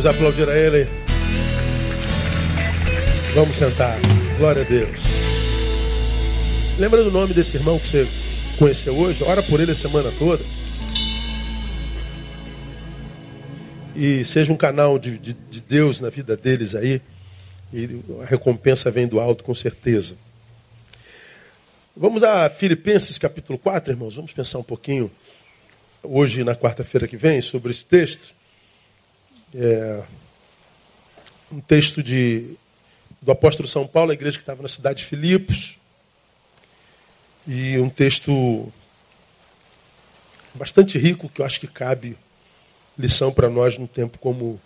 Vamos aplaudir a Ele. Vamos sentar. Glória a Deus. Lembra do nome desse irmão que você conheceu hoje? Ora por ele a semana toda. E seja um canal de, de, de Deus na vida deles aí. E a recompensa vem do alto, com certeza. Vamos a Filipenses capítulo 4, irmãos. Vamos pensar um pouquinho hoje, na quarta-feira que vem, sobre esse texto. É um texto de, do apóstolo São Paulo, a igreja que estava na cidade de Filipos. E um texto bastante rico, que eu acho que cabe lição para nós num tempo como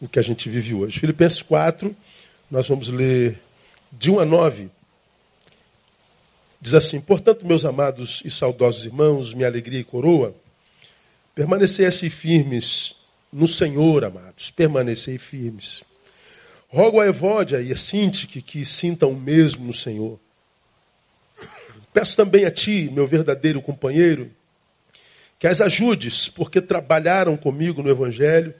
o que a gente vive hoje. Filipenses 4, nós vamos ler de 1 a 9. Diz assim: Portanto, meus amados e saudosos irmãos, minha alegria e coroa, permanecessem firmes no Senhor, amados, permanecei firmes. Rogo a Evódia e a Sintique que sintam o mesmo no Senhor. Peço também a ti, meu verdadeiro companheiro, que as ajudes, porque trabalharam comigo no Evangelho,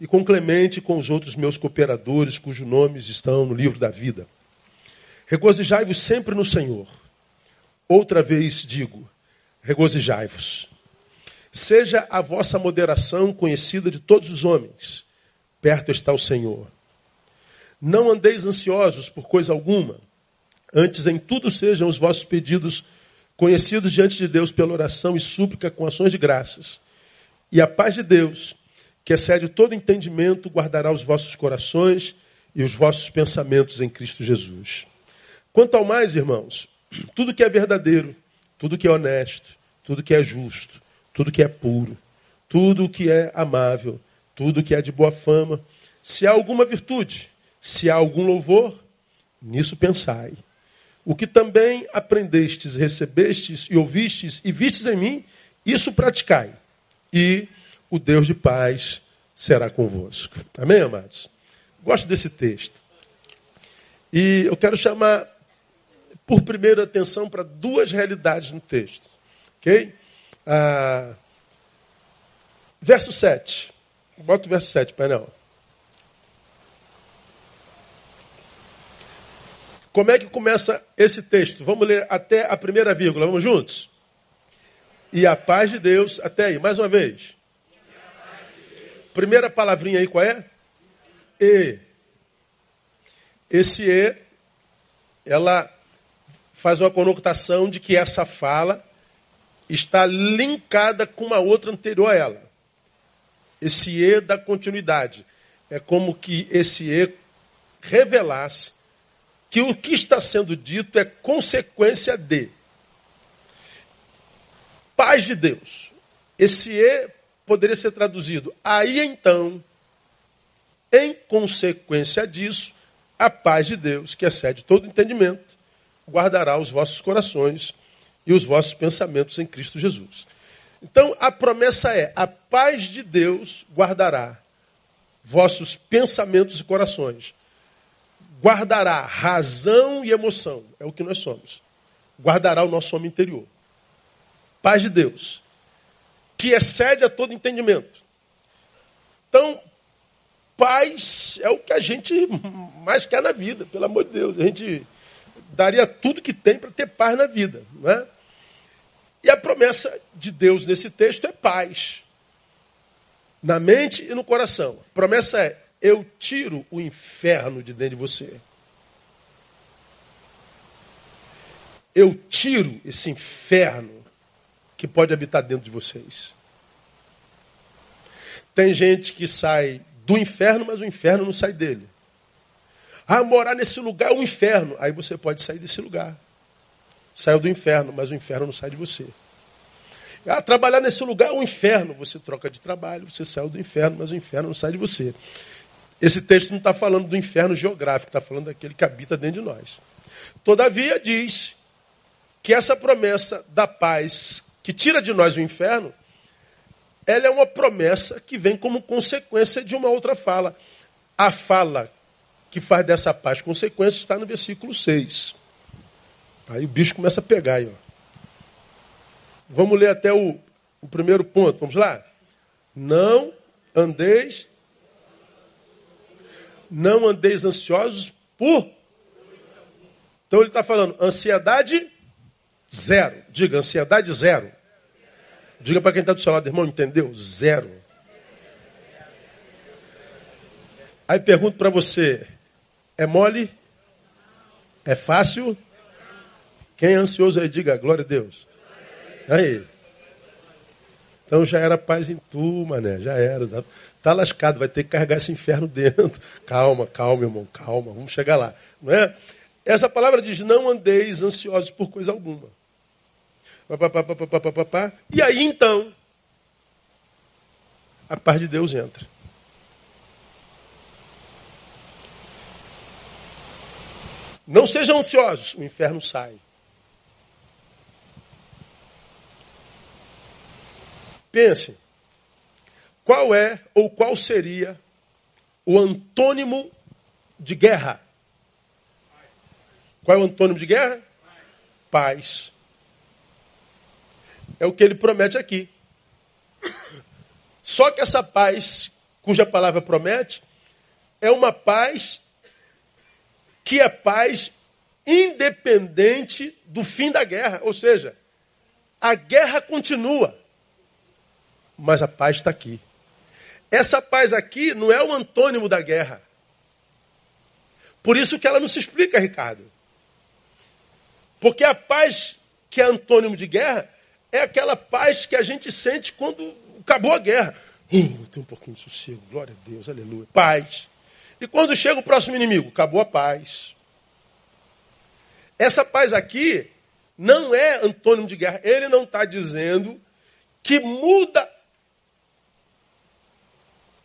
e com Clemente e com os outros meus cooperadores, cujos nomes estão no livro da vida. Regozijai-vos sempre no Senhor. Outra vez digo, regozijai-vos. Seja a vossa moderação conhecida de todos os homens. Perto está o Senhor. Não andeis ansiosos por coisa alguma. Antes, em tudo sejam os vossos pedidos conhecidos diante de Deus pela oração e súplica com ações de graças. E a paz de Deus, que excede todo entendimento, guardará os vossos corações e os vossos pensamentos em Cristo Jesus. Quanto ao mais, irmãos, tudo que é verdadeiro, tudo que é honesto, tudo que é justo, tudo que é puro, tudo que é amável, tudo que é de boa fama, se há alguma virtude, se há algum louvor, nisso pensai. O que também aprendestes, recebestes e ouvistes e vistes em mim, isso praticai. E o Deus de paz será convosco. Amém, amados? Gosto desse texto. E eu quero chamar, por primeiro, atenção para duas realidades no texto. Ok? Ah, verso 7. Bota o verso 7, painel. Como é que começa esse texto? Vamos ler até a primeira vírgula. Vamos juntos? E a paz de Deus, até aí, mais uma vez. Primeira palavrinha aí, qual é? E. Esse E, ela faz uma conotação de que essa fala está linkada com uma outra anterior a ela. Esse E da continuidade. É como que esse E revelasse que o que está sendo dito é consequência de paz de Deus. Esse E poderia ser traduzido. Aí então, em consequência disso, a paz de Deus, que excede todo entendimento, guardará os vossos corações e os vossos pensamentos em Cristo Jesus. Então a promessa é: a paz de Deus guardará vossos pensamentos e corações. Guardará razão e emoção, é o que nós somos. Guardará o nosso homem interior. Paz de Deus que excede a todo entendimento. Então, paz é o que a gente mais quer na vida, pelo amor de Deus. A gente daria tudo que tem para ter paz na vida. Não é? E a promessa de Deus nesse texto é paz. Na mente e no coração. A promessa é: eu tiro o inferno de dentro de você. Eu tiro esse inferno que pode habitar dentro de vocês. Tem gente que sai do inferno, mas o inferno não sai dele. Ah, morar nesse lugar é um inferno. Aí você pode sair desse lugar. Saiu do inferno, mas o inferno não sai de você. Ah, trabalhar nesse lugar é um inferno. Você troca de trabalho, você saiu do inferno, mas o inferno não sai de você. Esse texto não está falando do inferno geográfico, está falando daquele que habita dentro de nós. Todavia, diz que essa promessa da paz que tira de nós o inferno, ela é uma promessa que vem como consequência de uma outra fala. A fala que faz dessa paz consequência está no versículo 6. Aí o bicho começa a pegar aí. Vamos ler até o, o primeiro ponto. Vamos lá? Não andeis Não andeis ansiosos por. Então ele está falando, ansiedade zero. Diga, ansiedade zero. Diga para quem está do seu lado, irmão, entendeu? Zero. Aí pergunto para você: é mole? É fácil? Quem é ansioso aí, diga glória a Deus. Aí. Então já era paz em tu, mané, já era. Tá, lascado, vai ter que carregar esse inferno dentro. Calma, calma, irmão, calma, vamos chegar lá. Não é? Essa palavra diz: não andeis ansiosos por coisa alguma. E aí então, a paz de Deus entra. Não sejam ansiosos, o inferno sai. Pense, qual é ou qual seria o antônimo de guerra? Qual é o antônimo de guerra? Paz. É o que ele promete aqui. Só que essa paz, cuja palavra promete, é uma paz que é paz independente do fim da guerra. Ou seja, a guerra continua, mas a paz está aqui. Essa paz aqui não é o antônimo da guerra. Por isso que ela não se explica, Ricardo. Porque a paz que é antônimo de guerra é aquela paz que a gente sente quando acabou a guerra. Uh, tem um pouquinho de sossego, glória a Deus, aleluia. Paz. E quando chega o próximo inimigo? Acabou a paz. Essa paz aqui não é antônimo de guerra. Ele não está dizendo que muda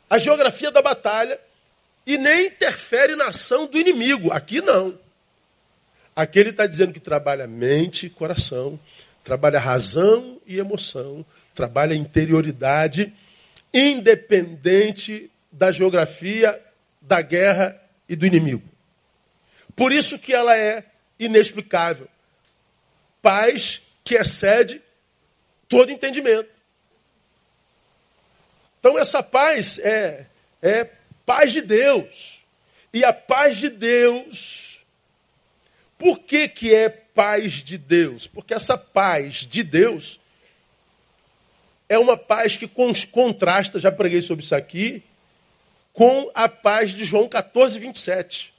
a geografia da batalha e nem interfere na ação do inimigo. Aqui não. Aqui ele está dizendo que trabalha mente e coração, trabalha razão e emoção, trabalha interioridade, independente da geografia da guerra e do inimigo. Por isso que ela é inexplicável. Paz que excede todo entendimento. Então essa paz é, é paz de Deus. E a paz de Deus, por que, que é paz de Deus? Porque essa paz de Deus é uma paz que contrasta, já preguei sobre isso aqui, com a paz de João 14, 27.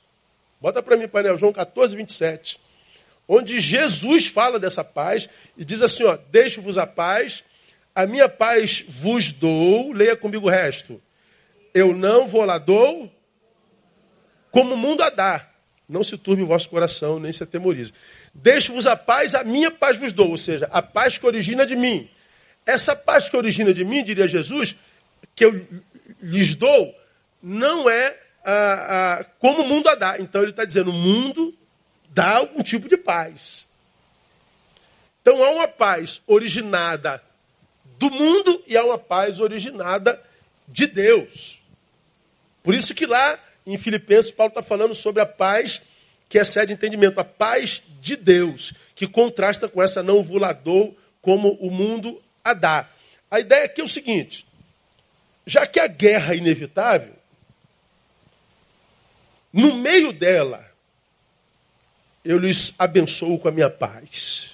Bota para mim, painel, João 14, 27. Onde Jesus fala dessa paz e diz assim: ó, deixo-vos a paz, a minha paz vos dou, leia comigo o resto. Eu não vou lá dou como o mundo a dá. Não se turbe o vosso coração, nem se atemorize. Deixo-vos a paz, a minha paz vos dou, ou seja, a paz que origina de mim. Essa paz que origina de mim, diria Jesus, que eu lhes dou, não é ah, ah, como o mundo a dá. Então ele está dizendo, o mundo dá algum tipo de paz. Então há uma paz originada do mundo e há uma paz originada de Deus. Por isso que lá em Filipenses Paulo está falando sobre a paz que excede entendimento, a paz de Deus, que contrasta com essa não volador como o mundo a dá. A ideia aqui é o seguinte: já que a guerra é inevitável, no meio dela, eu lhes abençoo com a minha paz.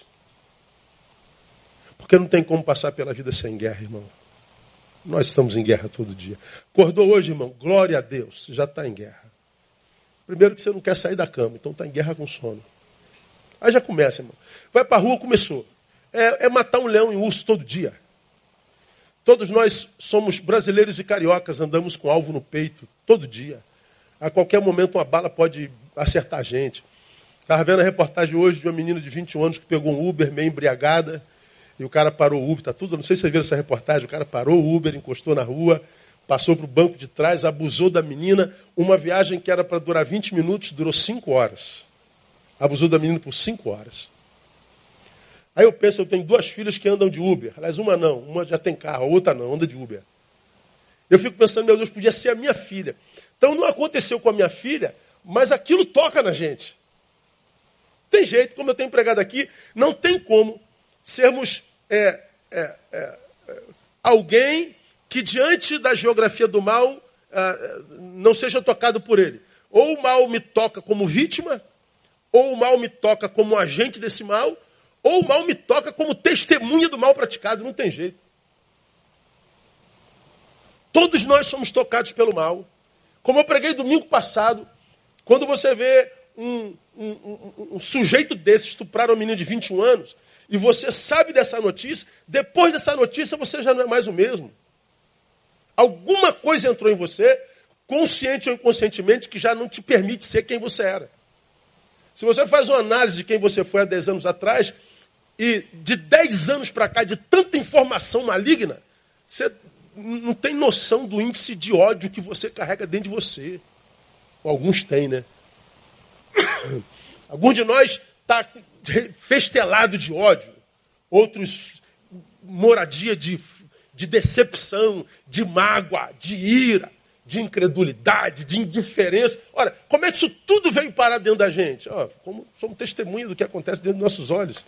Porque não tem como passar pela vida sem guerra, irmão. Nós estamos em guerra todo dia. Acordou hoje, irmão? Glória a Deus, já está em guerra. Primeiro que você não quer sair da cama, então está em guerra com sono. Aí já começa, irmão. Vai para a rua, começou. É, é matar um leão e um urso todo dia. Todos nós somos brasileiros e cariocas, andamos com alvo no peito todo dia. A qualquer momento uma bala pode acertar a gente. Estava vendo a reportagem hoje de uma menina de 21 anos que pegou um Uber meio embriagada e o cara parou o Uber. Tá tudo, não sei se vocês viram essa reportagem. O cara parou o Uber, encostou na rua, passou para o banco de trás, abusou da menina. Uma viagem que era para durar 20 minutos durou 5 horas. Abusou da menina por 5 horas. Aí eu penso, eu tenho duas filhas que andam de Uber. Aliás, uma não, uma já tem carro, a outra não, anda de Uber. Eu fico pensando, meu Deus, podia ser a minha filha. Então não aconteceu com a minha filha, mas aquilo toca na gente. Tem jeito, como eu tenho empregado aqui, não tem como sermos é, é, é, é alguém que diante da geografia do mal é, não seja tocado por ele. ou o mal me toca como vítima, ou o mal me toca como agente desse mal, ou o mal me toca como testemunha do mal praticado. Não tem jeito. Todos nós somos tocados pelo mal. Como eu preguei domingo passado, quando você vê um, um, um, um sujeito desse estuprar um menino de 21 anos, e você sabe dessa notícia, depois dessa notícia você já não é mais o mesmo. Alguma coisa entrou em você, consciente ou inconscientemente, que já não te permite ser quem você era. Se você faz uma análise de quem você foi há 10 anos atrás, e de 10 anos para cá, de tanta informação maligna, você não tem noção do índice de ódio que você carrega dentro de você. Alguns têm, né? Alguns de nós está festelado de ódio, outros moradia de, de decepção, de mágoa, de ira, de incredulidade, de indiferença. Ora, como é que isso tudo veio parar dentro da gente? Ó, como somos testemunha do que acontece dentro dos nossos olhos.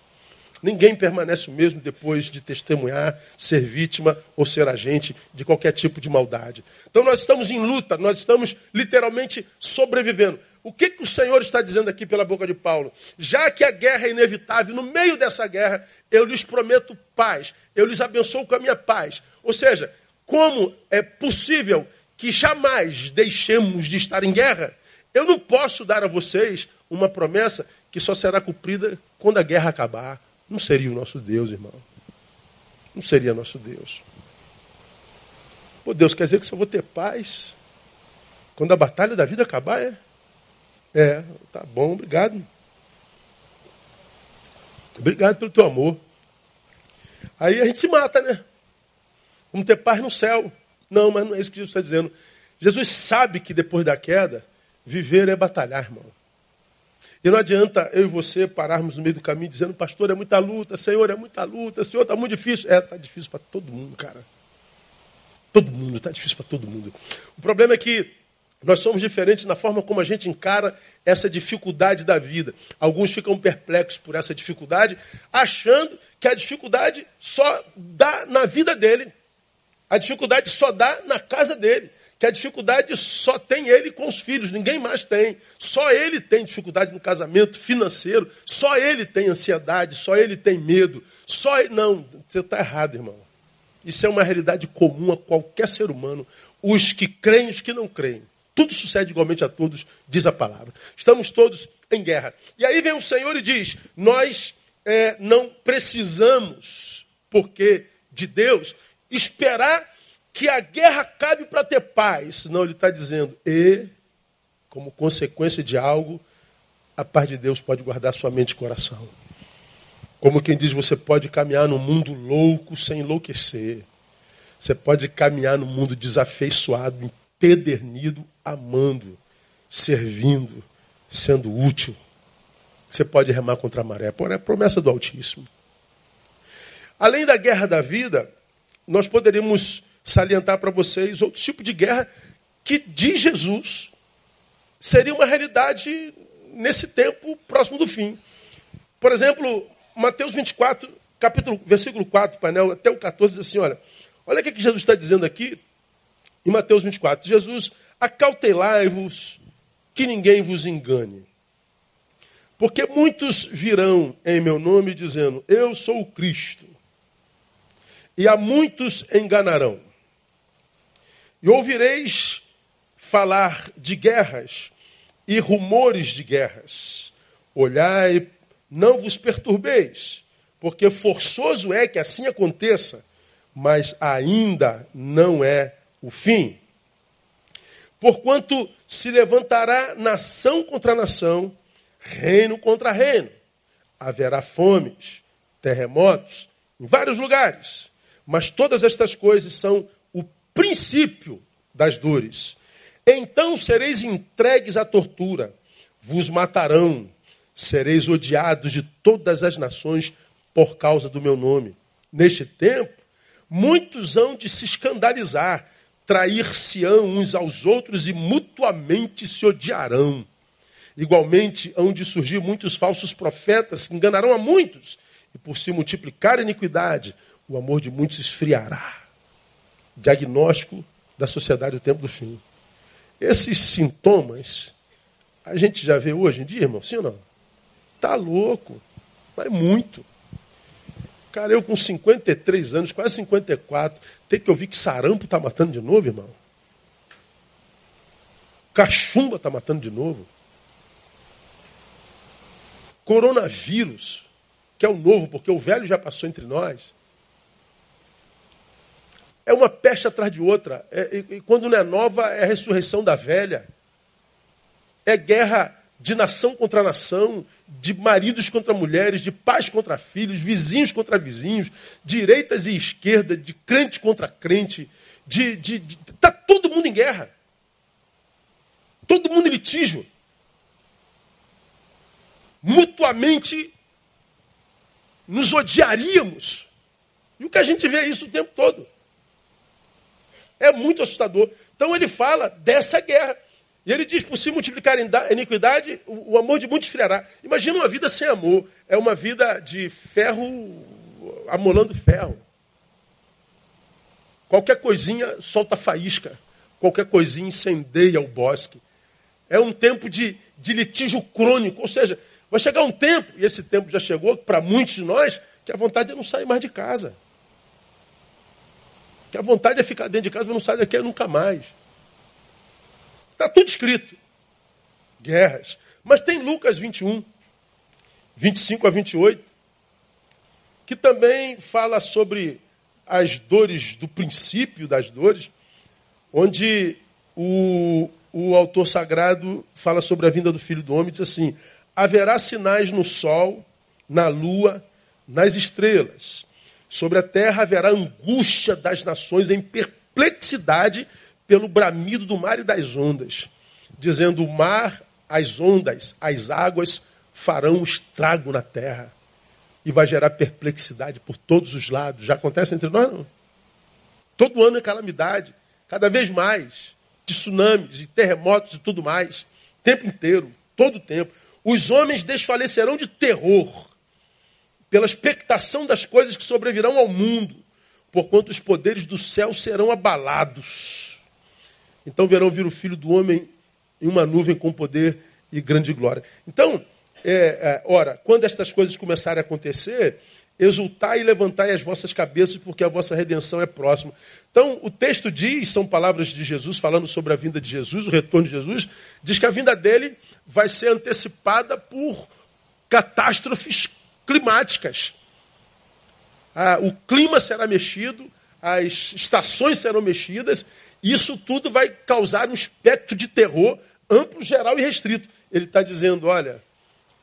Ninguém permanece o mesmo depois de testemunhar, ser vítima ou ser agente de qualquer tipo de maldade. Então nós estamos em luta, nós estamos literalmente sobrevivendo. O que, que o Senhor está dizendo aqui pela boca de Paulo? Já que a guerra é inevitável, no meio dessa guerra, eu lhes prometo paz, eu lhes abençoo com a minha paz. Ou seja, como é possível que jamais deixemos de estar em guerra? Eu não posso dar a vocês uma promessa que só será cumprida quando a guerra acabar. Não seria o nosso Deus, irmão. Não seria nosso Deus. Pô, Deus quer dizer que só vou ter paz quando a batalha da vida acabar, é? É, tá bom, obrigado. Obrigado pelo teu amor. Aí a gente se mata, né? Vamos ter paz no céu. Não, mas não é isso que Jesus está dizendo. Jesus sabe que depois da queda, viver é batalhar, irmão. E não adianta eu e você pararmos no meio do caminho dizendo, pastor, é muita luta, Senhor, é muita luta, Senhor, está muito difícil. É, está difícil para todo mundo, cara. Todo mundo, está difícil para todo mundo. O problema é que nós somos diferentes na forma como a gente encara essa dificuldade da vida. Alguns ficam perplexos por essa dificuldade, achando que a dificuldade só dá na vida dele. A dificuldade só dá na casa dele que a dificuldade só tem ele com os filhos, ninguém mais tem. Só ele tem dificuldade no casamento financeiro, só ele tem ansiedade, só ele tem medo. Só ele... Não, você está errado, irmão. Isso é uma realidade comum a qualquer ser humano, os que creem e os que não creem. Tudo sucede igualmente a todos, diz a palavra. Estamos todos em guerra. E aí vem o Senhor e diz: Nós é, não precisamos, porque de Deus, esperar que a guerra cabe para ter paz. Não, ele está dizendo, e, como consequência de algo, a paz de Deus pode guardar sua mente e coração. Como quem diz, você pode caminhar no mundo louco sem enlouquecer. Você pode caminhar no mundo desafeiçoado, empedernido, amando, servindo, sendo útil. Você pode remar contra a maré. Por é a promessa do Altíssimo. Além da guerra da vida, nós poderíamos salientar para vocês outro tipo de guerra que, de Jesus, seria uma realidade nesse tempo próximo do fim. Por exemplo, Mateus 24, capítulo, versículo 4, painel até o 14, diz assim: olha, olha o que Jesus está dizendo aqui em Mateus 24. Jesus, acautelai-vos que ninguém vos engane. Porque muitos virão em meu nome dizendo, eu sou o Cristo. E a muitos enganarão. E ouvireis falar de guerras e rumores de guerras. Olhai, não vos perturbeis, porque forçoso é que assim aconteça, mas ainda não é o fim. Porquanto se levantará nação contra nação, reino contra reino. Haverá fomes, terremotos em vários lugares. Mas todas estas coisas são princípio das dores. Então sereis entregues à tortura, vos matarão, sereis odiados de todas as nações por causa do meu nome. Neste tempo, muitos hão de se escandalizar, trair-se-ão uns aos outros e mutuamente se odiarão. Igualmente, hão de surgir muitos falsos profetas que enganarão a muitos, e por se multiplicar a iniquidade, o amor de muitos esfriará diagnóstico da sociedade do tempo do fim. Esses sintomas a gente já vê hoje em dia, irmão, sim ou não? Tá louco. Mas muito. Cara, eu com 53 anos, quase 54, tem que ouvir que sarampo está matando de novo, irmão. Cachumba está matando de novo. Coronavírus, que é o novo, porque o velho já passou entre nós. É uma peste atrás de outra. É, e, e quando não é nova, é a ressurreição da velha. É guerra de nação contra nação, de maridos contra mulheres, de pais contra filhos, vizinhos contra vizinhos, direitas e esquerda, de crente contra crente, de, de, de tá todo mundo em guerra. Todo mundo em litígio. Mutuamente nos odiaríamos. E o que a gente vê é isso o tempo todo. É muito assustador. Então ele fala dessa guerra. E ele diz: por se multiplicar a iniquidade, o amor de muitos friará. Imagina uma vida sem amor. É uma vida de ferro amolando ferro. Qualquer coisinha solta faísca. Qualquer coisinha incendeia o bosque. É um tempo de, de litígio crônico. Ou seja, vai chegar um tempo, e esse tempo já chegou para muitos de nós, que a vontade é não sair mais de casa. Que a vontade é ficar dentro de casa, mas não sair daqui nunca mais. Está tudo escrito. Guerras. Mas tem Lucas 21, 25 a 28, que também fala sobre as dores do princípio das dores, onde o, o autor sagrado fala sobre a vinda do Filho do Homem, diz assim: haverá sinais no sol, na lua, nas estrelas. Sobre a terra haverá angústia das nações em perplexidade pelo bramido do mar e das ondas, dizendo: o mar, as ondas, as águas farão estrago na terra e vai gerar perplexidade por todos os lados. Já acontece entre nós, não? Todo ano é calamidade, cada vez mais, de tsunamis, de terremotos e tudo mais, tempo inteiro, todo o tempo. Os homens desfalecerão de terror pela expectação das coisas que sobrevirão ao mundo, porquanto os poderes do céu serão abalados. Então verão vir o Filho do Homem em uma nuvem com poder e grande glória. Então, é, é, ora, quando estas coisas começarem a acontecer, exultai e levantai as vossas cabeças, porque a vossa redenção é próxima. Então, o texto diz, são palavras de Jesus falando sobre a vinda de Jesus, o retorno de Jesus, diz que a vinda dele vai ser antecipada por catástrofes climáticas. Ah, o clima será mexido, as estações serão mexidas, isso tudo vai causar um espectro de terror amplo, geral e restrito. Ele está dizendo: olha,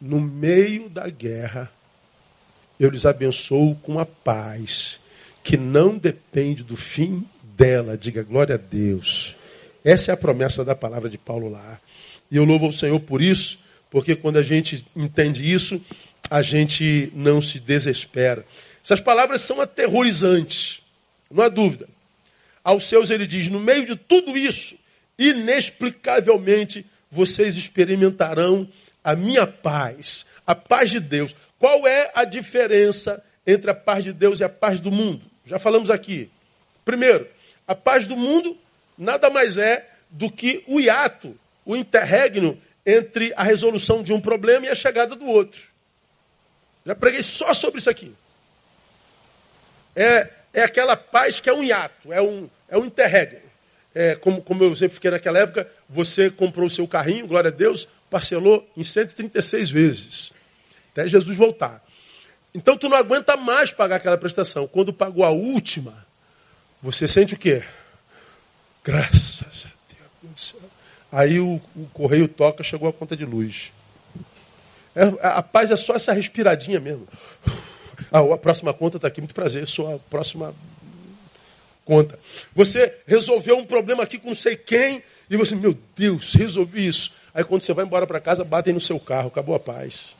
no meio da guerra, eu lhes abençoo com a paz, que não depende do fim dela. Diga glória a Deus. Essa é a promessa da palavra de Paulo lá. E eu louvo ao Senhor por isso, porque quando a gente entende isso, a gente não se desespera. Essas palavras são aterrorizantes, não há dúvida. Aos seus ele diz: no meio de tudo isso, inexplicavelmente vocês experimentarão a minha paz, a paz de Deus. Qual é a diferença entre a paz de Deus e a paz do mundo? Já falamos aqui. Primeiro, a paz do mundo nada mais é do que o hiato, o interregno entre a resolução de um problema e a chegada do outro. Já preguei só sobre isso aqui. É, é aquela paz que é um hiato, é um, é um interregno. É, como, como eu sempre fiquei naquela época, você comprou o seu carrinho, glória a Deus, parcelou em 136 vezes. Até Jesus voltar. Então tu não aguenta mais pagar aquela prestação. Quando pagou a última, você sente o quê? Graças a Deus. Aí o, o correio toca, chegou a conta de luz. É, a paz é só essa respiradinha mesmo. Ah, a próxima conta está aqui, muito prazer, sou a próxima conta. Você resolveu um problema aqui com não sei quem, e você, meu Deus, resolvi isso. Aí quando você vai embora para casa, batem no seu carro, acabou a paz.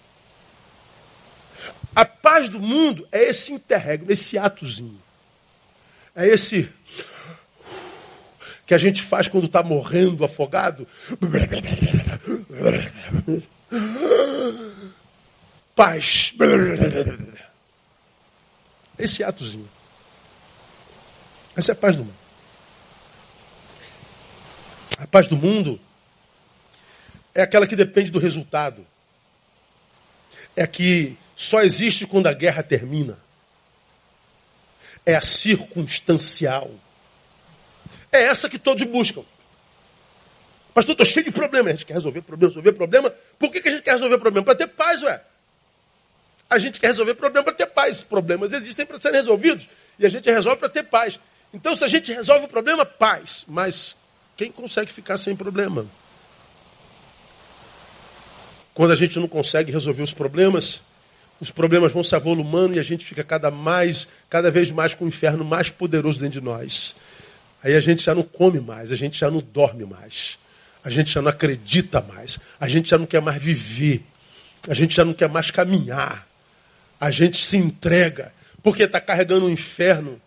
A paz do mundo é esse interregno, esse atozinho. É esse que a gente faz quando está morrendo afogado. Paz. Esse atozinho. Essa é a paz do mundo. A paz do mundo é aquela que depende do resultado. É que só existe quando a guerra termina. É a circunstancial. É essa que todos buscam. Pastor, estou cheio de problemas. A gente quer resolver problema, resolver problema. Por que, que a gente quer resolver problema? Para ter paz, ué. A gente quer resolver problema para ter paz. Problemas existem para serem resolvidos. E a gente resolve para ter paz. Então, se a gente resolve o problema, paz. Mas quem consegue ficar sem problema? Quando a gente não consegue resolver os problemas, os problemas vão se avolumando e a gente fica cada mais, cada vez mais com o inferno mais poderoso dentro de nós. Aí a gente já não come mais, a gente já não dorme mais, a gente já não acredita mais, a gente já não quer mais viver, a gente já não quer mais caminhar, a gente se entrega, porque está carregando o inferno,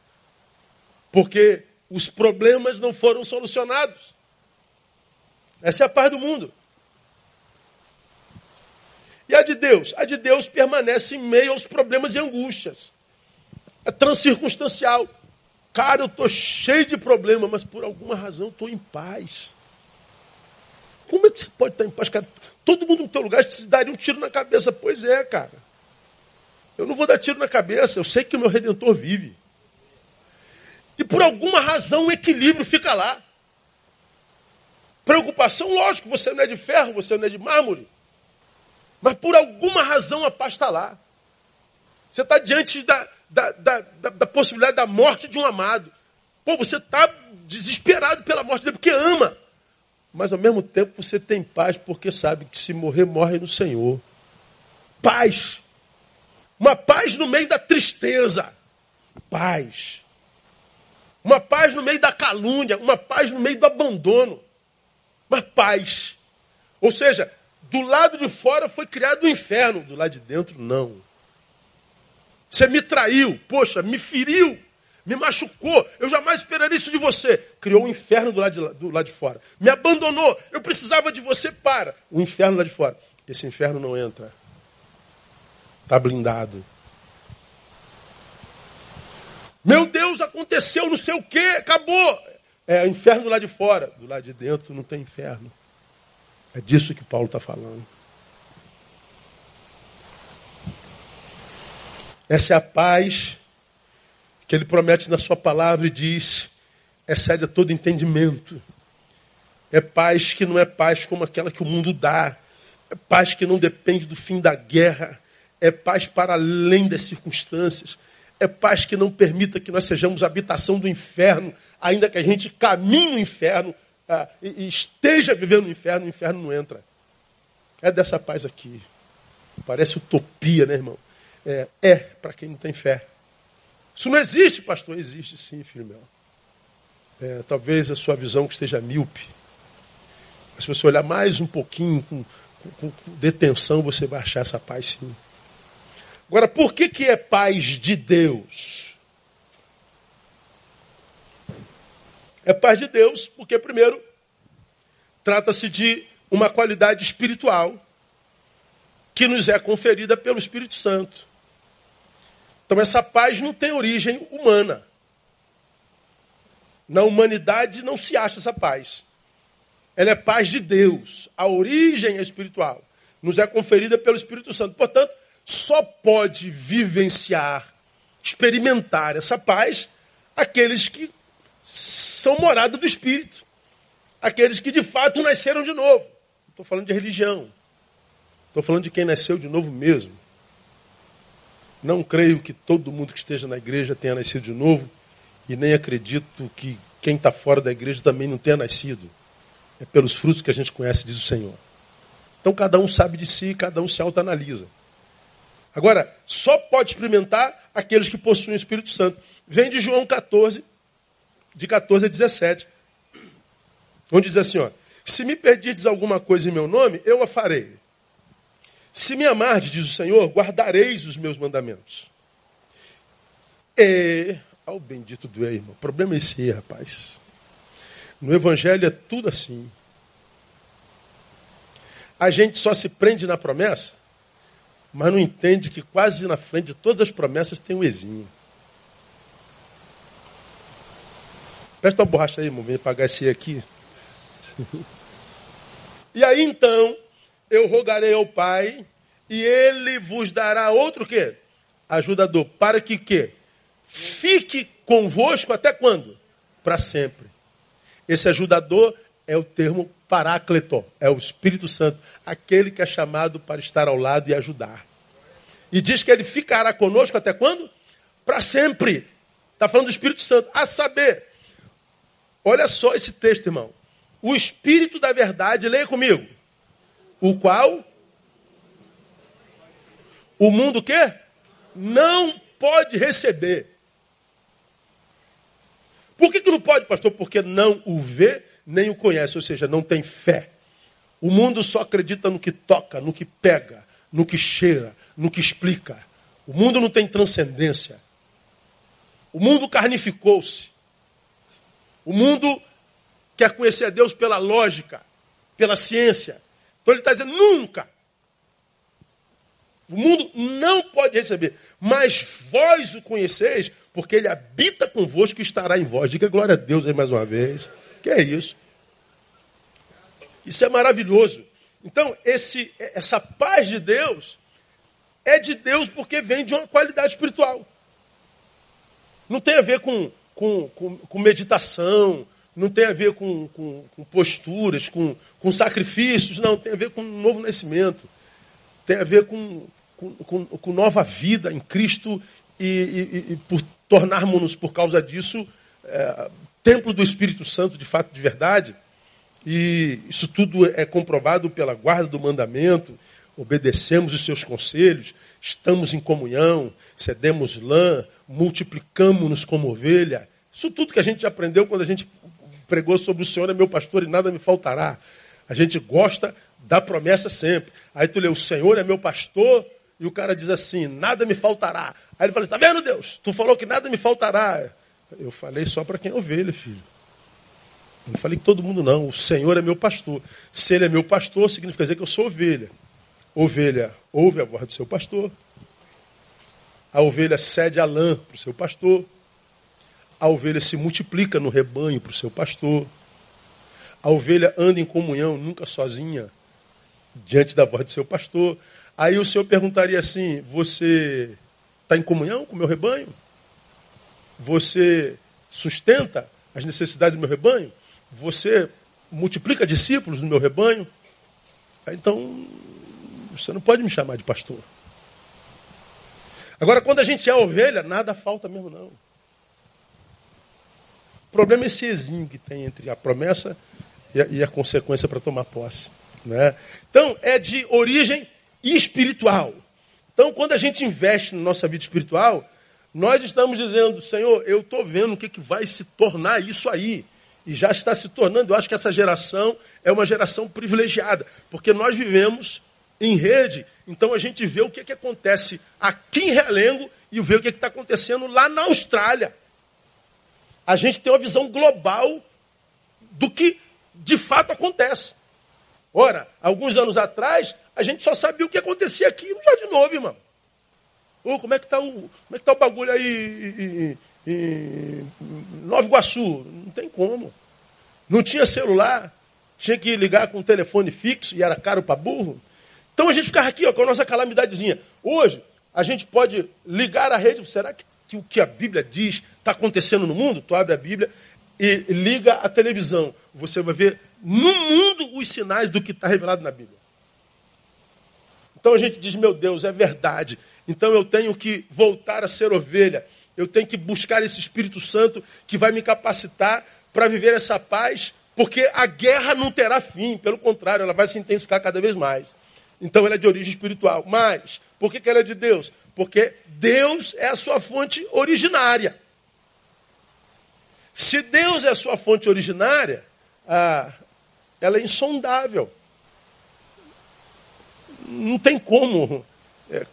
porque os problemas não foram solucionados. Essa é a paz do mundo. E a de Deus? A de Deus permanece em meio aos problemas e angústias. É transcircunstancial. Cara, eu estou cheio de problema, mas por alguma razão estou em paz. Como é que você pode estar em paz, cara? Todo mundo no teu lugar te daria um tiro na cabeça. Pois é, cara. Eu não vou dar tiro na cabeça, eu sei que o meu redentor vive. E por alguma razão o equilíbrio fica lá. Preocupação, lógico, você não é de ferro, você não é de mármore. Mas por alguma razão a paz está lá. Você está diante da, da, da, da, possibilidade da morte de um amado. Pô, você está desesperado pela morte dele porque ama. Mas ao mesmo tempo você tem paz porque sabe que se morrer, morre no Senhor. Paz. Uma paz no meio da tristeza. Paz. Uma paz no meio da calúnia. Uma paz no meio do abandono. Uma paz. Ou seja, do lado de fora foi criado o inferno, do lado de dentro não. Você me traiu, poxa, me feriu, me machucou, eu jamais esperaria isso de você. Criou o inferno do lado, de, do lado de fora. Me abandonou, eu precisava de você para. O inferno lá de fora. Esse inferno não entra. Está blindado. Meu Deus, aconteceu não sei o quê, acabou. É o inferno do lado de fora. Do lado de dentro não tem inferno. É disso que Paulo está falando. Essa é a paz que ele promete na sua palavra e diz: excede a todo entendimento. É paz que não é paz como aquela que o mundo dá. É paz que não depende do fim da guerra. É paz para além das circunstâncias. É paz que não permita que nós sejamos habitação do inferno, ainda que a gente caminhe no inferno, ah, e, e esteja vivendo no inferno, o inferno não entra. É dessa paz aqui. Parece utopia, né, irmão? É, é para quem não tem fé. Isso não existe, pastor. Existe sim, filho meu. É, talvez a sua visão que esteja míope. Mas se você olhar mais um pouquinho, com, com, com detenção, você vai achar essa paz sim. Agora, por que, que é paz de Deus? É paz de Deus, porque, primeiro, trata-se de uma qualidade espiritual que nos é conferida pelo Espírito Santo. Então, essa paz não tem origem humana. Na humanidade não se acha essa paz. Ela é paz de Deus. A origem é espiritual. Nos é conferida pelo Espírito Santo. Portanto, só pode vivenciar, experimentar essa paz aqueles que são morada do Espírito. Aqueles que de fato nasceram de novo. Estou falando de religião. Estou falando de quem nasceu de novo mesmo. Não creio que todo mundo que esteja na igreja tenha nascido de novo. E nem acredito que quem está fora da igreja também não tenha nascido. É pelos frutos que a gente conhece, diz o Senhor. Então cada um sabe de si, cada um se autoanalisa. Agora, só pode experimentar aqueles que possuem o Espírito Santo. Vem de João 14, de 14 a 17. Onde diz assim, ó, se me pedirdes alguma coisa em meu nome, eu a farei. Se me amardes, diz o Senhor, guardareis os meus mandamentos. E, ao bendito do irmão, o problema é esse aí, rapaz. No Evangelho é tudo assim. A gente só se prende na promessa, mas não entende que quase na frente de todas as promessas tem um exinho. Presta uma borracha aí, irmão. Vem pagar esse aqui. E aí então eu rogarei ao Pai e ele vos dará outro quê? Ajudador. Para que quê? Fique convosco até quando? Para sempre. Esse ajudador é o termo parácleto, é o Espírito Santo, aquele que é chamado para estar ao lado e ajudar. E diz que ele ficará conosco até quando? Para sempre. Está falando do Espírito Santo. A saber, olha só esse texto, irmão. O Espírito da verdade, leia comigo. O qual o mundo quê? Não pode receber. Por que, que não pode, pastor? Porque não o vê nem o conhece, ou seja, não tem fé. O mundo só acredita no que toca, no que pega, no que cheira, no que explica. O mundo não tem transcendência. O mundo carnificou-se. O mundo quer conhecer a Deus pela lógica, pela ciência. Então ele está dizendo: nunca. O mundo não pode receber. Mas vós o conheceis, porque ele habita convosco e estará em vós. Diga glória a Deus aí mais uma vez. Que é isso? Isso é maravilhoso. Então, esse, essa paz de Deus é de Deus porque vem de uma qualidade espiritual. Não tem a ver com, com, com, com meditação, não tem a ver com, com, com posturas, com, com sacrifícios, não, tem a ver com um novo nascimento. Tem a ver com, com, com nova vida em Cristo e, e, e por tornarmos-nos, por causa disso, é, templo do Espírito Santo de fato, de verdade. E isso tudo é comprovado pela guarda do mandamento, obedecemos os seus conselhos, estamos em comunhão, cedemos lã, multiplicamos-nos como ovelha. Isso tudo que a gente aprendeu quando a gente pregou sobre o Senhor é meu pastor e nada me faltará. A gente gosta da promessa sempre. Aí tu lê, o Senhor é meu pastor, e o cara diz assim, nada me faltará. Aí ele fala, está vendo Deus? Tu falou que nada me faltará. Eu falei só para quem é ovelha, filho. Eu não falei que todo mundo não. O Senhor é meu pastor. Se ele é meu pastor, significa dizer que eu sou ovelha. Ovelha ouve a voz do seu pastor. A ovelha cede a lã para o seu pastor. A ovelha se multiplica no rebanho para o seu pastor. A ovelha anda em comunhão, nunca sozinha, diante da voz do seu pastor. Aí o Senhor perguntaria assim: Você está em comunhão com o meu rebanho? Você sustenta as necessidades do meu rebanho? Você multiplica discípulos no meu rebanho? Então, você não pode me chamar de pastor. Agora, quando a gente é ovelha, nada falta mesmo, não. O problema é esse exímio que tem entre a promessa e a, e a consequência para tomar posse. Né? Então, é de origem espiritual. Então, quando a gente investe na nossa vida espiritual, nós estamos dizendo, Senhor, eu estou vendo o que, que vai se tornar isso aí. E já está se tornando. Eu acho que essa geração é uma geração privilegiada, porque nós vivemos em rede, então a gente vê o que, que acontece aqui em Realengo e vê o que está acontecendo lá na Austrália. A gente tem uma visão global do que de fato acontece. Ora, alguns anos atrás, a gente só sabia o que acontecia aqui no Jardim Novo, irmão. Oh, como é que está o, como é que tá o bagulho aí em Nova Iguaçu? Não tem como. Não tinha celular, tinha que ligar com um telefone fixo e era caro para burro. Então a gente ficava aqui ó, com a nossa calamidadezinha. Hoje, a gente pode ligar a rede. Será que, que o que a Bíblia diz está acontecendo no mundo? Tu abre a Bíblia e liga a televisão. Você vai ver no mundo os sinais do que está revelado na Bíblia. Então a gente diz, meu Deus, é verdade. Então eu tenho que voltar a ser ovelha. Eu tenho que buscar esse Espírito Santo que vai me capacitar para viver essa paz, porque a guerra não terá fim, pelo contrário, ela vai se intensificar cada vez mais. Então ela é de origem espiritual. Mas, por que, ela é de Deus? Porque Deus é a sua fonte originária. Se Deus é a sua fonte originária, ah, ela é insondável. Não tem como é,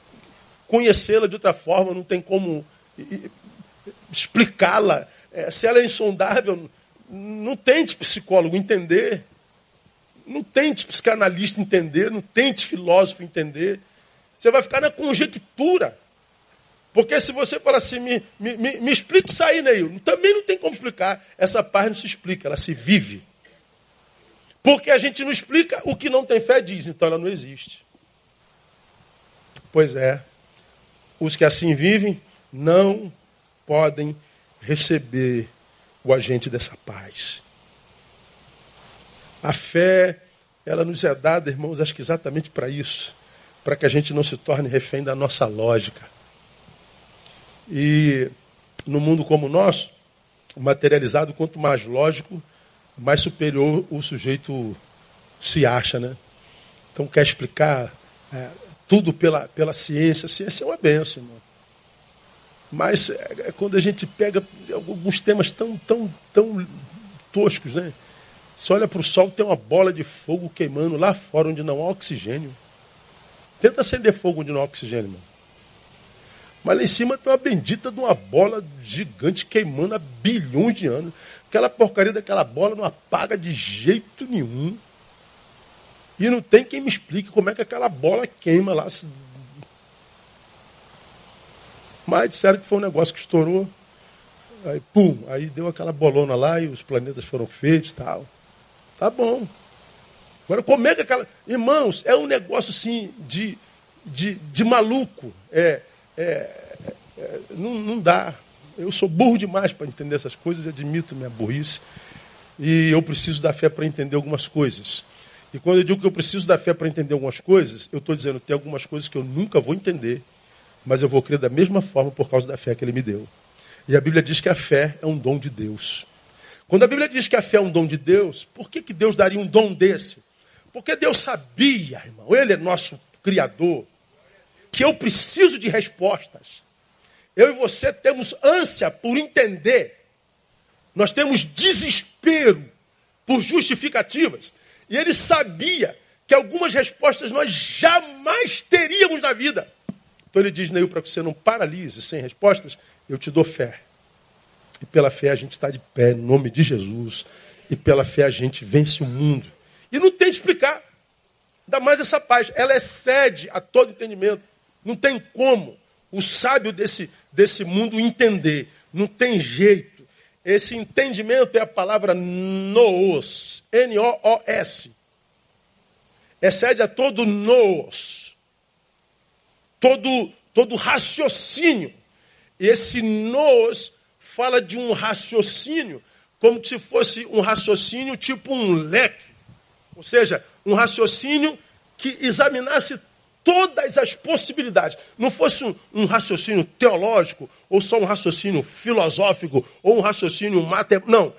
conhecê-la de outra forma, não tem como explicá-la. É, se ela é insondável, não tente psicólogo entender. Não tente psicanalista entender, não tente filósofo entender. Você vai ficar na conjectura. Porque se você falar assim, me, me, me, me explique isso aí, Neil, também não tem como explicar. Essa paz não se explica, ela se vive. Porque a gente não explica o que não tem fé diz, então ela não existe. Pois é, os que assim vivem não podem receber o agente dessa paz. A fé, ela nos é dada, irmãos, acho que exatamente para isso, para que a gente não se torne refém da nossa lógica. E no mundo como o nosso, materializado, quanto mais lógico, mais superior o sujeito se acha, né? Então quer explicar é, tudo pela, pela ciência. A ciência é uma benção, irmão. Mas é, é quando a gente pega alguns temas tão, tão, tão toscos, né? Você olha para o sol, tem uma bola de fogo queimando lá fora onde não há oxigênio. Tenta acender fogo onde não há oxigênio, irmão. Mas lá em cima tem uma bendita de uma bola gigante queimando há bilhões de anos. Aquela porcaria daquela bola não apaga de jeito nenhum. E não tem quem me explique como é que aquela bola queima lá. Mas disseram que foi um negócio que estourou. Aí, pum, aí deu aquela bolona lá e os planetas foram feitos e tal. Tá bom. Agora, como é que aquela. Irmãos, é um negócio assim de, de, de maluco. É, é, é, não, não dá. Eu sou burro demais para entender essas coisas, admito minha burrice. E eu preciso da fé para entender algumas coisas. E quando eu digo que eu preciso da fé para entender algumas coisas, eu estou dizendo que tem algumas coisas que eu nunca vou entender, mas eu vou crer da mesma forma por causa da fé que ele me deu. E a Bíblia diz que a fé é um dom de Deus. Quando a Bíblia diz que a fé é um dom de Deus, por que, que Deus daria um dom desse? Porque Deus sabia, irmão, Ele é nosso Criador, que eu preciso de respostas. Eu e você temos ânsia por entender. Nós temos desespero por justificativas. E ele sabia que algumas respostas nós jamais teríamos na vida. Então ele diz, Neil, para que você não paralise sem respostas, eu te dou fé. E pela fé a gente está de pé, em nome de Jesus. E pela fé a gente vence o mundo. E não tem de explicar. Ainda mais essa paz. Ela excede a todo entendimento. Não tem como o sábio desse, desse mundo entender. Não tem jeito. Esse entendimento é a palavra noos. N-O-O-S. Excede a todo noos. Todo, todo raciocínio. E esse noos fala de um raciocínio como se fosse um raciocínio tipo um leque. Ou seja, um raciocínio que examinasse todas as possibilidades. Não fosse um, um, raciocínio teológico, ou só um raciocínio filosófico, ou um raciocínio matemático. Não.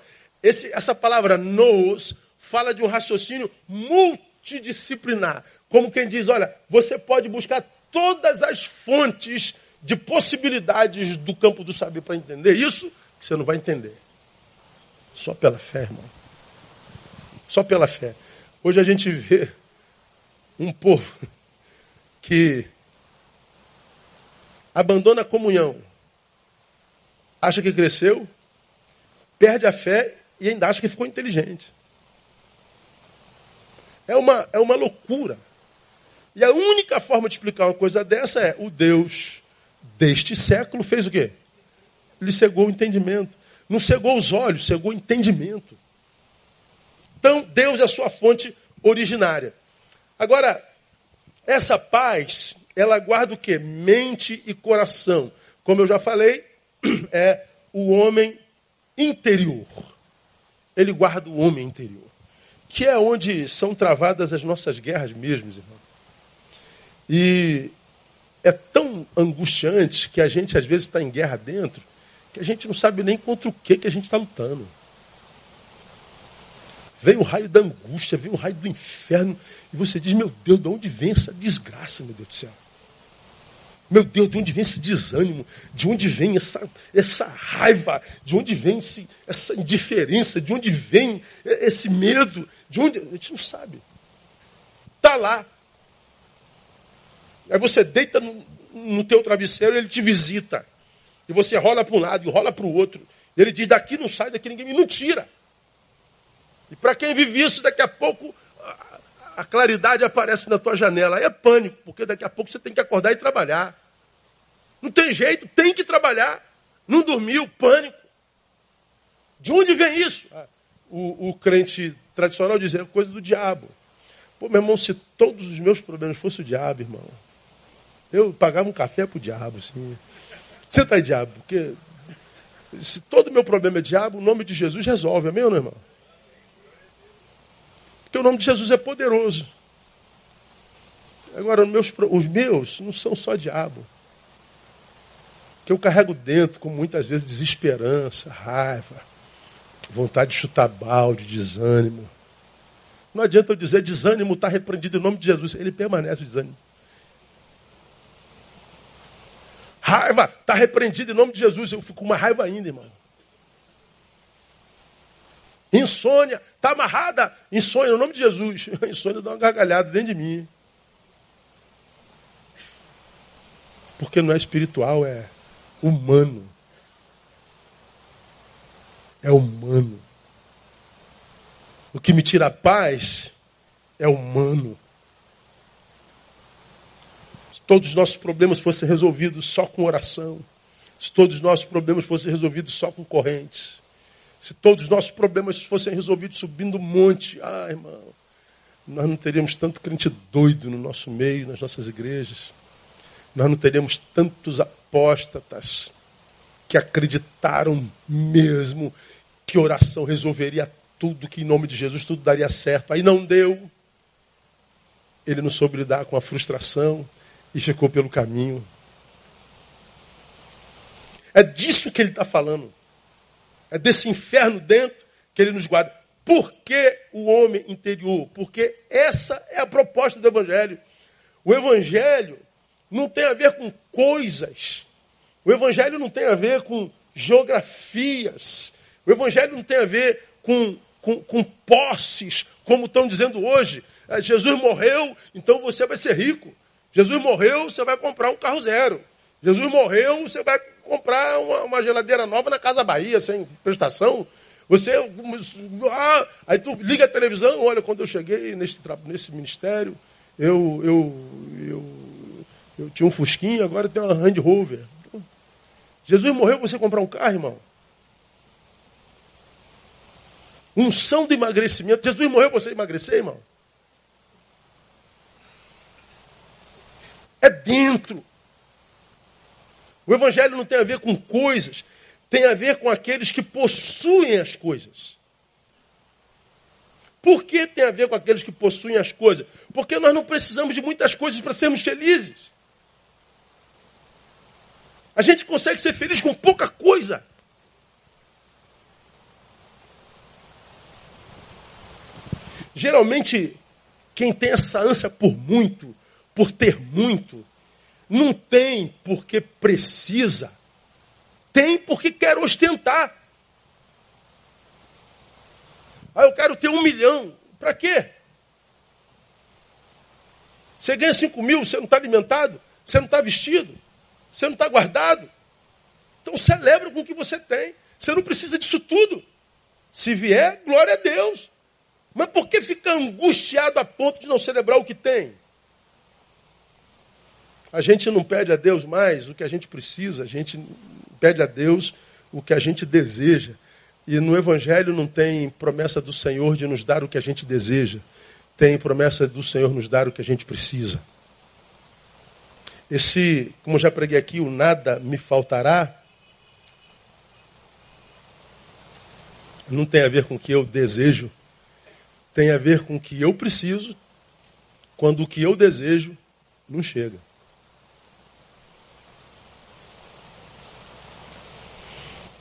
Esse, essa palavra nous fala de um raciocínio multidisciplinar. Como quem diz, olha, você pode buscar todas as fontes de possibilidades do campo do saber para entender isso, que você não vai entender. Só pela fé, irmão. Só pela fé. Hoje a gente vê um povo que abandona a comunhão, acha que cresceu, perde a fé e ainda acha que ficou inteligente. É uma, é uma loucura. E a única forma de explicar uma coisa dessa é o Deus deste século fez o quê? Ele cegou o entendimento. Não cegou os olhos, cegou o entendimento. Então, Deus é a sua fonte originária. Agora, essa paz, ela guarda o que? Mente e coração. Como eu já falei, é o homem interior. Ele guarda o homem interior. Que é onde são travadas as nossas guerras mesmo, irmão. E é tão angustiante que a gente às vezes está em guerra dentro, que a gente não sabe nem contra o que, que a gente está lutando. Vem o raio da angústia, vem o raio do inferno, e você diz, meu Deus, de onde vem essa desgraça, meu Deus do céu? Meu Deus, de onde vem esse desânimo? De onde vem essa, essa raiva? De onde vem esse, essa indiferença? De onde vem esse medo? De onde? A gente não sabe. Está lá. Aí você deita no, no teu travesseiro, ele te visita. E você rola para um lado e rola para o outro. Ele diz, daqui não sai, daqui ninguém me não tira. E para quem vive isso, daqui a pouco a, claridade aparece na tua janela. Aí é pânico, porque daqui a pouco você tem que acordar e trabalhar. Não tem jeito, tem que trabalhar. Não dormiu, pânico. De onde vem isso? Ah, o, o crente tradicional diz, é coisa do diabo. Pô, meu irmão, se todos os meus problemas fossem o diabo, irmão, eu pagava um café pro diabo, sim. Você tá aí, diabo, porque se todo meu problema é diabo, o nome de Jesus resolve, amém ou não, irmão? Porque o nome de Jesus é poderoso. Agora, meus, os meus não são só diabo. Que eu carrego dentro, com muitas vezes desesperança, raiva, vontade de chutar balde, desânimo. Não adianta eu dizer desânimo está repreendido em nome de Jesus. Ele permanece o desânimo. Raiva está repreendido em nome de Jesus. Eu fico com uma raiva ainda, irmão. Insônia está amarrada. Insônia no nome de Jesus. Insônia dá uma gargalhada dentro de mim. Porque não é espiritual, é humano. É humano. O que me tira a paz é humano. Se todos os nossos problemas fossem resolvidos só com oração, se todos os nossos problemas fossem resolvidos só com correntes, se todos os nossos problemas fossem resolvidos subindo um monte, ah, irmão, nós não teríamos tanto crente doido no nosso meio, nas nossas igrejas. Nós não teríamos tantos apóstatas que acreditaram mesmo que oração resolveria tudo, que em nome de Jesus tudo daria certo. Aí não deu. Ele não soube lidar com a frustração e ficou pelo caminho. É disso que ele está falando. É desse inferno dentro que ele nos guarda. Por que o homem interior? Porque essa é a proposta do Evangelho. O Evangelho não tem a ver com coisas. O Evangelho não tem a ver com geografias. O Evangelho não tem a ver com com, com posses, como estão dizendo hoje. É, Jesus morreu, então você vai ser rico. Jesus morreu, você vai comprar um carro zero. Jesus morreu, você vai comprar uma, uma geladeira nova na Casa Bahia, sem prestação. Você. Ah, aí tu liga a televisão, olha, quando eu cheguei nesse, nesse ministério, eu, eu, eu, eu tinha um Fusquinha, agora eu tenho uma Land Rover. Jesus morreu, você comprar um carro, irmão. Unção do emagrecimento. Jesus morreu você emagrecer, irmão? É dentro. O evangelho não tem a ver com coisas, tem a ver com aqueles que possuem as coisas. Por que tem a ver com aqueles que possuem as coisas? Porque nós não precisamos de muitas coisas para sermos felizes. A gente consegue ser feliz com pouca coisa. Geralmente, quem tem essa ânsia por muito, por ter muito, não tem porque precisa, tem porque quer ostentar. Ah, eu quero ter um milhão. Para quê? Você ganha cinco mil, você não está alimentado, você não está vestido, você não está guardado. Então celebra com o que você tem. Você não precisa disso tudo. Se vier, glória a Deus. Mas por que ficar angustiado a ponto de não celebrar o que tem? A gente não pede a Deus mais o que a gente precisa, a gente pede a Deus o que a gente deseja. E no Evangelho não tem promessa do Senhor de nos dar o que a gente deseja, tem promessa do Senhor nos dar o que a gente precisa. Esse, como já preguei aqui, o nada me faltará, não tem a ver com o que eu desejo, tem a ver com o que eu preciso, quando o que eu desejo não chega.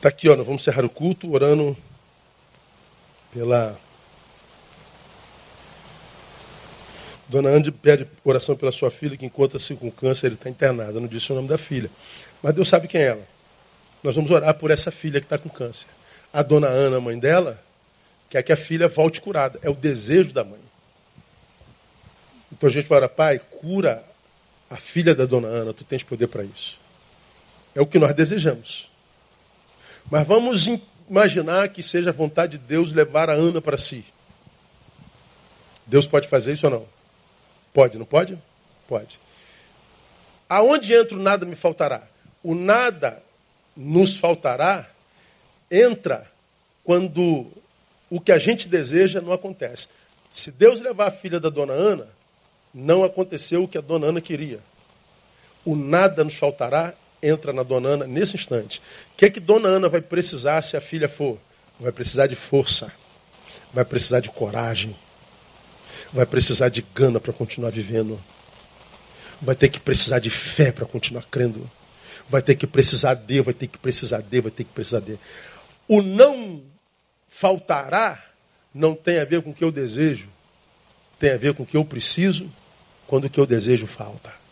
Está aqui, ó, nós vamos encerrar o culto orando pela. Dona Andy pede oração pela sua filha que encontra-se com câncer, ele está internado. Eu não disse o nome da filha. Mas Deus sabe quem é ela. Nós vamos orar por essa filha que está com câncer. A dona Ana, mãe dela, quer que a filha volte curada. É o desejo da mãe. Então a gente fala, pai, cura a filha da dona Ana, tu tens poder para isso. É o que nós desejamos. Mas vamos imaginar que seja a vontade de Deus levar a Ana para si. Deus pode fazer isso ou não? Pode, não pode? Pode. Aonde entra o nada me faltará? O nada nos faltará entra quando o que a gente deseja não acontece. Se Deus levar a filha da dona Ana, não aconteceu o que a dona Ana queria. O nada nos faltará entra na dona Ana nesse instante. O que é que dona Ana vai precisar se a filha for? Vai precisar de força, vai precisar de coragem, vai precisar de gana para continuar vivendo, vai ter que precisar de fé para continuar crendo, vai ter que precisar de, vai ter que precisar de, vai ter que precisar de. O não faltará não tem a ver com o que eu desejo, tem a ver com o que eu preciso quando o que eu desejo falta.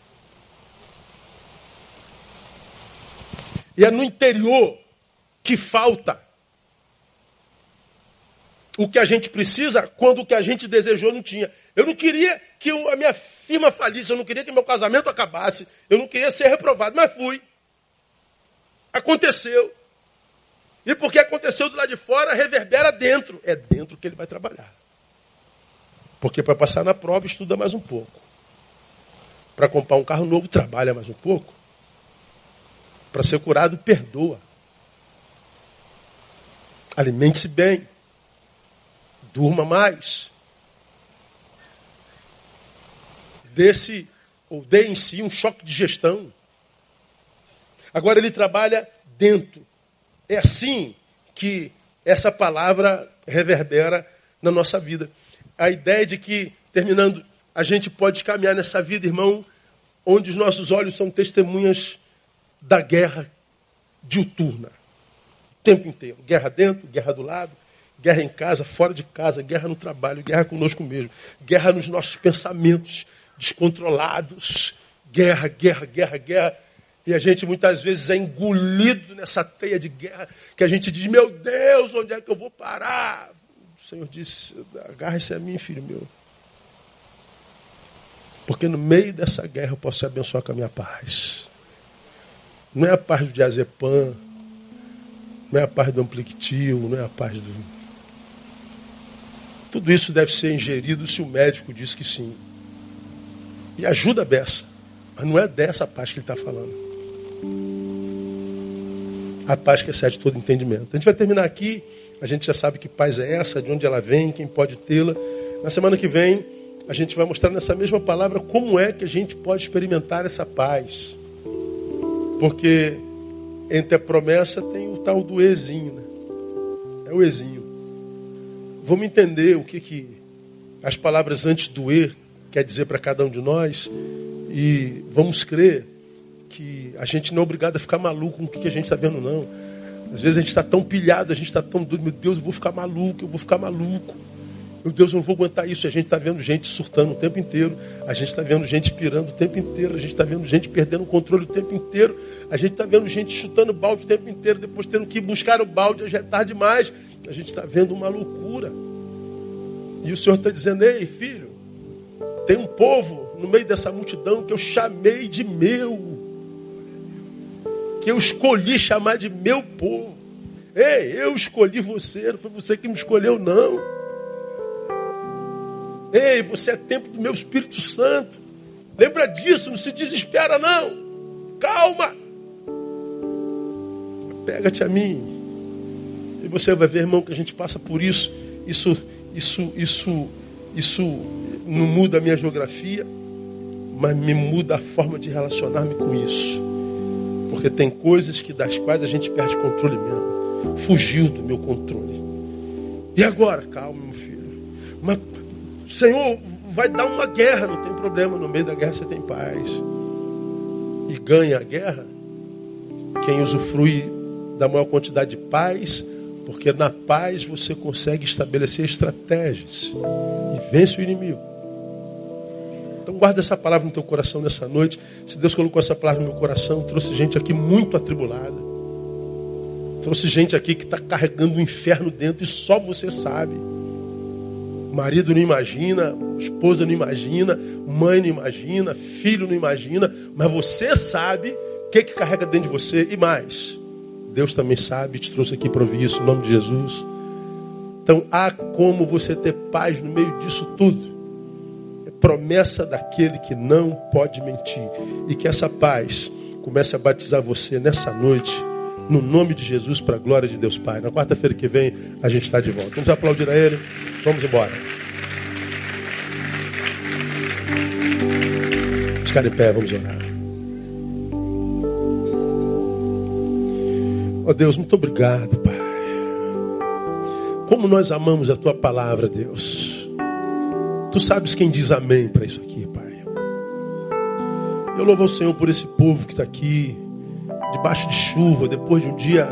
E é no interior que falta o que a gente precisa quando o que a gente desejou não tinha. Eu não queria que a minha firma falisse, eu não queria que meu casamento acabasse, eu não queria ser reprovado, mas fui. Aconteceu. E porque aconteceu do lado de fora, reverbera dentro. É dentro que ele vai trabalhar. Porque para passar na prova, estuda mais um pouco. Para comprar um carro novo, trabalha mais um pouco. Para ser curado, perdoa. Alimente-se bem. Durma mais. Desse, ou dê em si um choque de gestão. Agora ele trabalha dentro. É assim que essa palavra reverbera na nossa vida. A ideia de que, terminando, a gente pode caminhar nessa vida, irmão, onde os nossos olhos são testemunhas da guerra diuturna. O tempo inteiro. Guerra dentro, guerra do lado, guerra em casa, fora de casa, guerra no trabalho, guerra conosco mesmo, guerra nos nossos pensamentos descontrolados. Guerra, guerra, guerra, guerra. E a gente muitas vezes é engolido nessa teia de guerra, que a gente diz, meu Deus, onde é que eu vou parar? O Senhor disse, agarre-se a mim, filho meu. Porque no meio dessa guerra eu posso abençoar com a minha paz. Não é a paz do diazepam, não é a paz do amplictil, não é a paz do. Tudo isso deve ser ingerido se o médico diz que sim. E ajuda a beça. Mas não é dessa paz que ele está falando. A paz que excede todo entendimento. A gente vai terminar aqui. A gente já sabe que paz é essa, de onde ela vem, quem pode tê-la. Na semana que vem, a gente vai mostrar nessa mesma palavra como é que a gente pode experimentar essa paz. Porque entre a promessa tem o tal do exinho. Né? É o exinho. Vamos entender o que, que as palavras antes do e quer dizer para cada um de nós. E vamos crer que a gente não é obrigado a ficar maluco com o que a gente está vendo, não. Às vezes a gente está tão pilhado, a gente está tão doido, meu Deus, eu vou ficar maluco, eu vou ficar maluco. Meu Deus, eu não vou aguentar isso. A gente está vendo gente surtando o tempo inteiro. A gente está vendo gente pirando o tempo inteiro. A gente está vendo gente perdendo o controle o tempo inteiro. A gente está vendo gente chutando balde o tempo inteiro, depois tendo que ir buscar o balde, já é tarde demais. A gente está vendo uma loucura. E o Senhor está dizendo, ei, filho, tem um povo no meio dessa multidão que eu chamei de meu. Que eu escolhi chamar de meu povo. Ei, eu escolhi você, não foi você que me escolheu, não. Ei, você é tempo do meu Espírito Santo. Lembra disso, não se desespera, não. Calma. Pega-te a mim. E você vai ver, irmão, que a gente passa por isso. Isso, isso, isso, isso não muda a minha geografia, mas me muda a forma de relacionar-me com isso. Porque tem coisas que das quais a gente perde controle mesmo. Fugiu do meu controle. E agora? Calma, meu filho. Mas, Senhor, vai dar uma guerra, não tem problema. No meio da guerra você tem paz. E ganha a guerra quem usufrui da maior quantidade de paz, porque na paz você consegue estabelecer estratégias e vence o inimigo. Então guarda essa palavra no teu coração nessa noite. Se Deus colocou essa palavra no meu coração, trouxe gente aqui muito atribulada. Trouxe gente aqui que está carregando o inferno dentro e só você sabe. Marido não imagina, esposa não imagina, mãe não imagina, filho não imagina, mas você sabe o que, que carrega dentro de você e mais. Deus também sabe, te trouxe aqui para ouvir isso, em nome de Jesus. Então há como você ter paz no meio disso tudo promessa daquele que não pode mentir. E que essa paz comece a batizar você nessa noite No nome de Jesus, para a glória de Deus Pai. Na quarta-feira que vem, a gente está de volta. Vamos aplaudir a Ele. Vamos embora. Ficar em pé, vamos orar. Ó oh Deus, muito obrigado, Pai. Como nós amamos a Tua palavra, Deus. Tu sabes quem diz amém para isso aqui, Pai. Eu louvo ao Senhor por esse povo que está aqui, debaixo de chuva, depois de um dia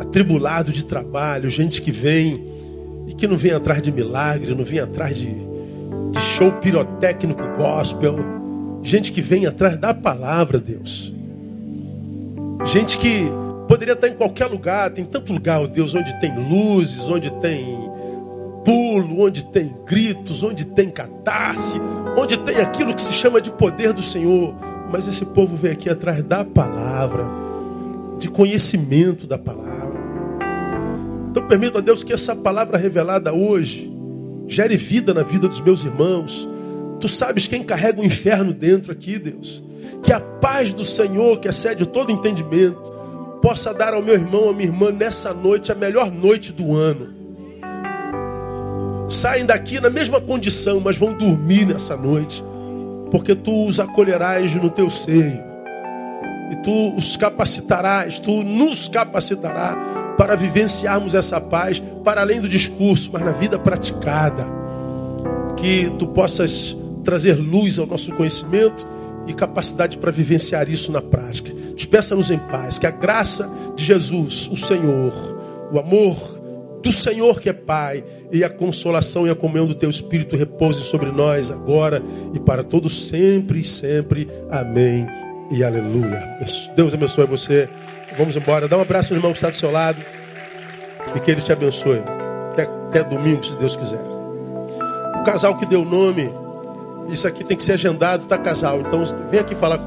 atribulado de trabalho, gente que vem e que não vem atrás de milagre, não vem atrás de, de show pirotécnico gospel, gente que vem atrás da palavra, Deus. Gente que poderia estar em qualquer lugar, tem tanto lugar, oh Deus, onde tem luzes, onde tem pulo, onde tem gritos, onde tem catarse, onde tem aquilo que se chama de poder do Senhor. Mas esse povo veio aqui atrás da palavra, de conhecimento da palavra. Então permita a Deus que essa palavra revelada hoje gere vida na vida dos meus irmãos. Tu sabes quem carrega o inferno dentro aqui, Deus. Que a paz do Senhor, que excede todo entendimento, possa dar ao meu irmão, à minha irmã, nessa noite, a melhor noite do ano. Saem daqui na mesma condição, mas vão dormir nessa noite porque tu os acolherás no teu seio. E tu os capacitarás, tu nos capacitarás para vivenciarmos essa paz para além do discurso, mas na vida praticada. Que tu possas trazer luz ao nosso conhecimento e capacidade para vivenciar isso na prática. Despeça-nos em paz, que a graça de Jesus, o Senhor, o amor do Senhor que é Pai, e a consolação e a comunhão do Teu Espírito repouse sobre nós agora e para todos sempre e sempre. Amém e aleluia. Deus abençoe você. Vamos embora. Dá um abraço no irmão que está do seu lado e que ele te abençoe. Até, até domingo, se Deus quiser. O casal que deu nome, isso aqui tem que ser agendado, tá casal. Então vem aqui falar com